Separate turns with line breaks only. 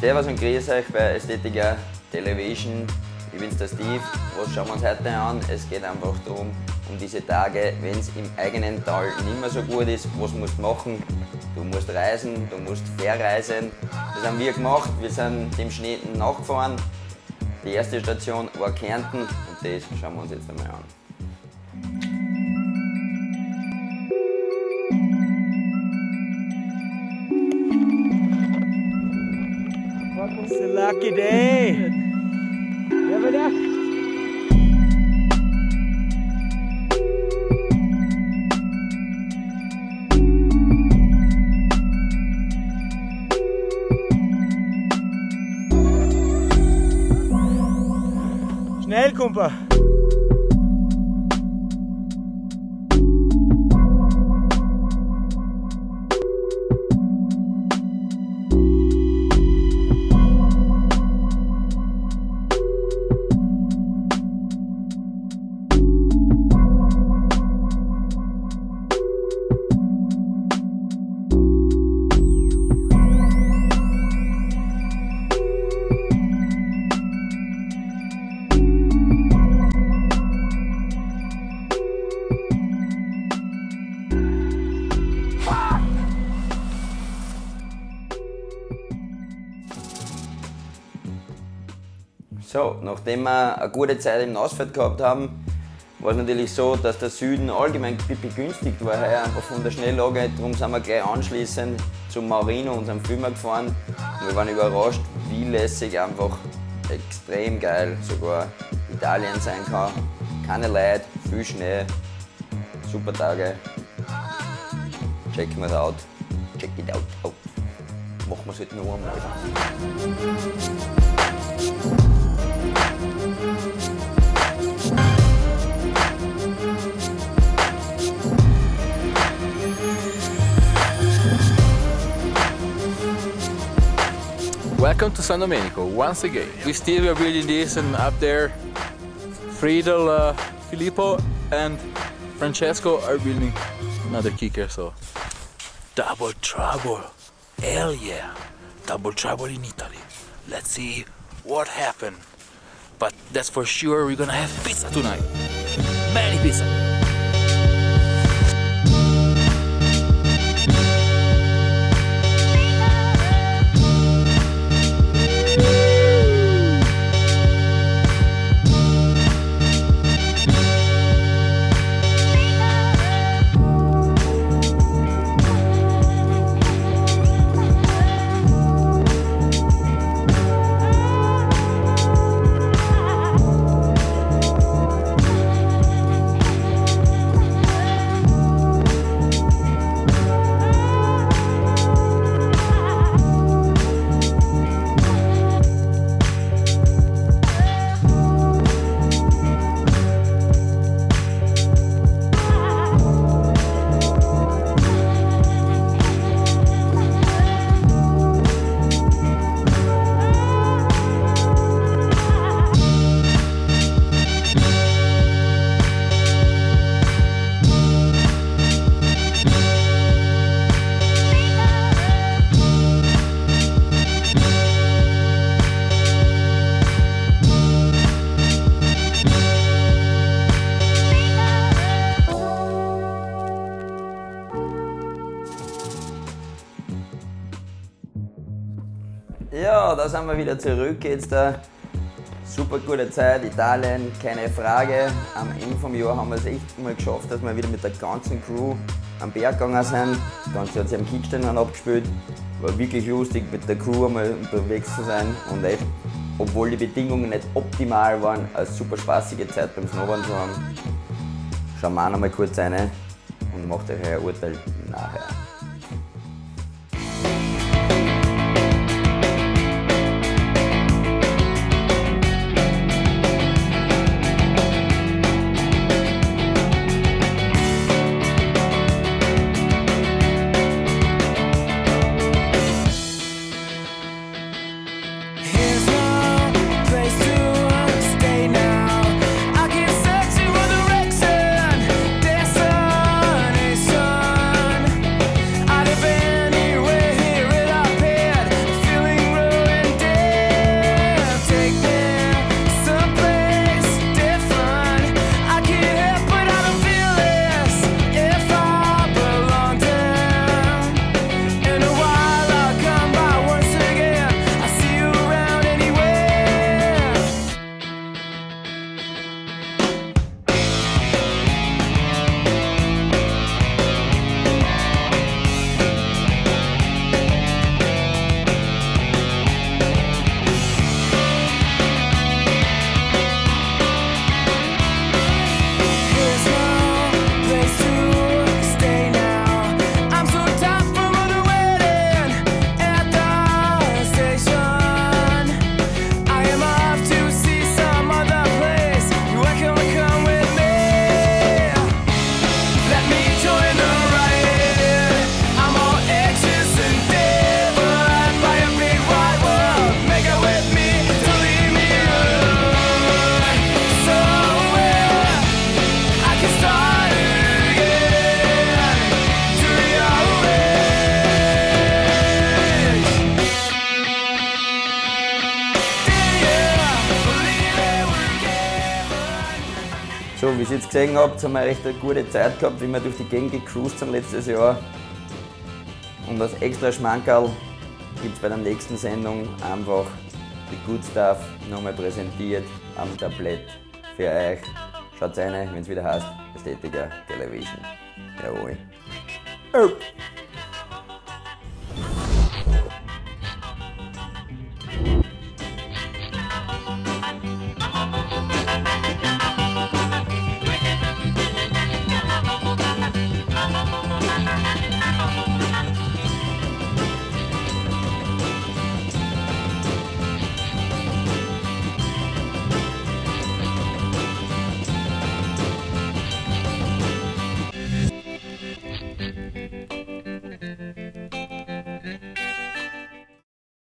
Servus und grüß euch bei Ästhetiker Television. Ich bin's der Steve. Was schauen wir uns heute an? Es geht einfach darum, um diese Tage, wenn es im eigenen Tal nicht mehr so gut ist, was musst du machen? Du musst reisen, du musst verreisen. Das haben wir gemacht. Wir sind dem Schnee nachgefahren. Die erste Station war Kärnten und das schauen wir uns jetzt einmal an.
It's a lucky day. Ja, Hey, pa.
So, nachdem wir eine gute Zeit im Nassfeld gehabt haben, war es natürlich so, dass der Süden allgemein begünstigt war heuer einfach von der Schnelllage. Darum sind wir gleich anschließend zum Marino, unserem Filmer, gefahren. Und wir waren überrascht, wie lässig einfach extrem geil sogar Italien sein kann. Keine Leute, viel Schnee, super Tage. Check it out. Check it out. out. Machen wir es halt noch einmal.
Welcome to San Domenico once again. We still are building this, and up there, Friedel, uh, Filippo, and Francesco are building another kicker. So, double trouble! Hell yeah! Double trouble in Italy. Let's see what happened. But that's for sure. We're gonna have pizza tonight. Many pizza.
Ja, da sind wir wieder zurück. Jetzt eine super gute Zeit, Italien, keine Frage. Am Ende vom Jahr haben wir es echt mal geschafft, dass wir wieder mit der ganzen Crew am Berg gegangen sind. Das Ganze hat sich am Kickstein abgespielt. War wirklich lustig, mit der Crew einmal unterwegs zu sein und echt, obwohl die Bedingungen nicht optimal waren, eine super spaßige Zeit beim Snowboarden zu haben. Schauen wir auch mal kurz rein und macht euch euer Urteil nachher. So, wie ihr jetzt gesehen habt, haben wir echt eine gute Zeit gehabt, wie wir durch die Gegend gecruised sind letztes Jahr. Und als extra Schmankerl gibt es bei der nächsten Sendung einfach die Good Stuff nochmal präsentiert am Tablett für euch. Schaut rein, wenn es wieder heißt Ästhetiker Television. Jawohl. Oh.